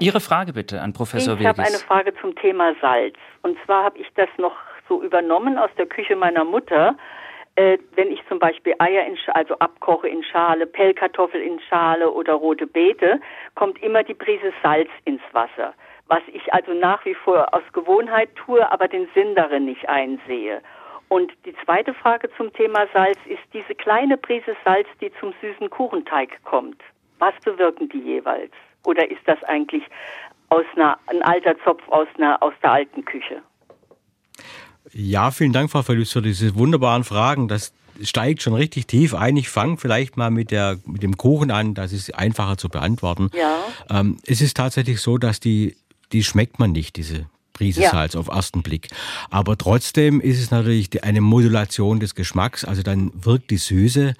Ihre Frage bitte an Professor Ich habe eine Frage zum Thema Salz. Und zwar habe ich das noch so übernommen aus der Küche meiner Mutter. Äh, wenn ich zum Beispiel Eier in Schale, also abkoche in Schale, Pellkartoffel in Schale oder rote Beete, kommt immer die Prise Salz ins Wasser. Was ich also nach wie vor aus Gewohnheit tue, aber den Sinn darin nicht einsehe. Und die zweite Frage zum Thema Salz ist diese kleine Prise Salz, die zum süßen Kuchenteig kommt. Was bewirken die jeweils? Oder ist das eigentlich aus einer, ein alter Zopf aus, einer, aus der alten Küche? Ja, vielen Dank, Frau Verlust, für diese wunderbaren Fragen. Das steigt schon richtig tief ein. Ich fange vielleicht mal mit, der, mit dem Kuchen an, das ist einfacher zu beantworten. Ja. Ähm, es ist tatsächlich so, dass die, die schmeckt man nicht, diese Prise ja. Salz auf ersten Blick. Aber trotzdem ist es natürlich eine Modulation des Geschmacks. Also dann wirkt die Süße,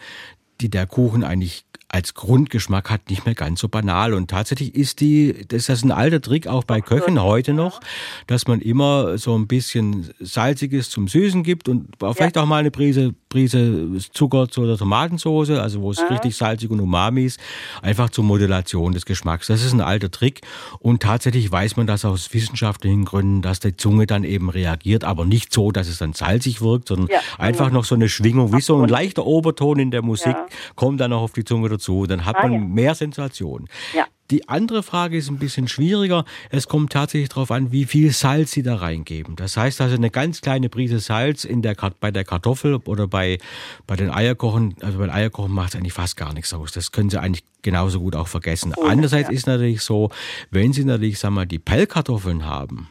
die der Kuchen eigentlich als Grundgeschmack hat, nicht mehr ganz so banal. Und tatsächlich ist die, das ist ein alter Trick auch bei Köchen heute noch, dass man immer so ein bisschen Salziges zum Süßen gibt und vielleicht ja. auch mal eine Prise, Prise Zucker oder Tomatensauce, also wo es mhm. richtig salzig und umami ist, einfach zur Modulation des Geschmacks. Das ist ein alter Trick. Und tatsächlich weiß man das aus wissenschaftlichen Gründen, dass die Zunge dann eben reagiert, aber nicht so, dass es dann salzig wirkt, sondern ja. einfach noch so eine Schwingung, wie so ein leichter Oberton in der Musik, ja. kommt dann noch auf die Zunge dazu. Dann hat man ah, ja. mehr Sensation. Ja. Die andere Frage ist ein bisschen schwieriger. Es kommt tatsächlich darauf an, wie viel Salz Sie da reingeben. Das heißt also eine ganz kleine Prise Salz in der, bei der Kartoffel oder bei, bei den Eierkochen. Also beim Eierkochen macht es eigentlich fast gar nichts aus. Das können Sie eigentlich genauso gut auch vergessen. Oh, Andererseits ja. ist natürlich so, wenn Sie natürlich, sagen wir mal, die Pellkartoffeln haben.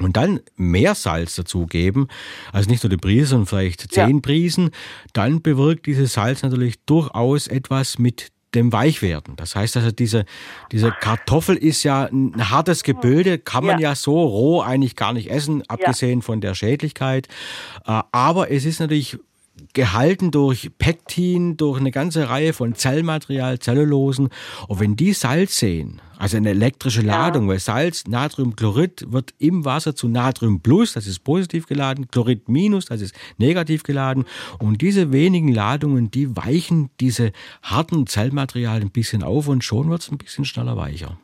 Und dann mehr Salz dazugeben, also nicht nur die Prise, sondern vielleicht zehn ja. Prisen, dann bewirkt dieses Salz natürlich durchaus etwas mit dem Weichwerden. Das heißt also, diese, diese Kartoffel ist ja ein hartes Gebilde, kann man ja, ja so roh eigentlich gar nicht essen, abgesehen ja. von der Schädlichkeit. Äh, aber es ist natürlich gehalten durch Pektin, durch eine ganze Reihe von Zellmaterial, Zellulosen. Und wenn die Salz sehen, also eine elektrische Ladung, ja. weil Salz, Natriumchlorid wird im Wasser zu Natrium plus, das ist positiv geladen, Chlorid minus, das ist negativ geladen. Und diese wenigen Ladungen, die weichen diese harten Zellmaterialien ein bisschen auf und schon wird es ein bisschen schneller weicher.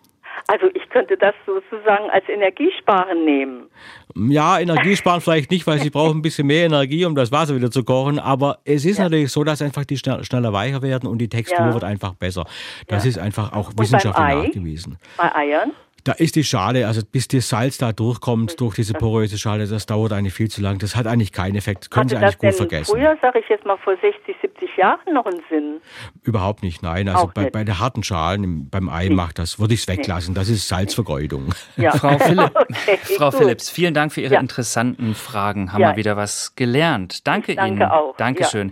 Also ich könnte das sozusagen als Energiesparen nehmen. Ja, Energiesparen vielleicht nicht, weil sie brauchen ein bisschen mehr Energie, um das Wasser wieder zu kochen. Aber es ist ja. natürlich so, dass einfach die schneller weicher werden und die Textur ja. wird einfach besser. Das ja. ist einfach auch wissenschaftlich nachgewiesen. Bei Eiern? Da ist die Schale, also bis das Salz da durchkommt durch diese poröse Schale, das dauert eigentlich viel zu lang. Das hat eigentlich keinen Effekt. Das können Hatte Sie eigentlich gut vergessen. Früher, sage ich jetzt mal, vor 60, 70 Jahren noch einen Sinn? Überhaupt nicht, nein. Also bei, bei, der harten Schalen beim Ei nee. macht das, würde ich es weglassen. Das ist Salzvergeudung. Ja. Frau, Philipp, okay, Frau Philipps, vielen Dank für Ihre ja. interessanten Fragen. Haben ja. wir wieder was gelernt. Danke, danke Ihnen. Auch. Dankeschön.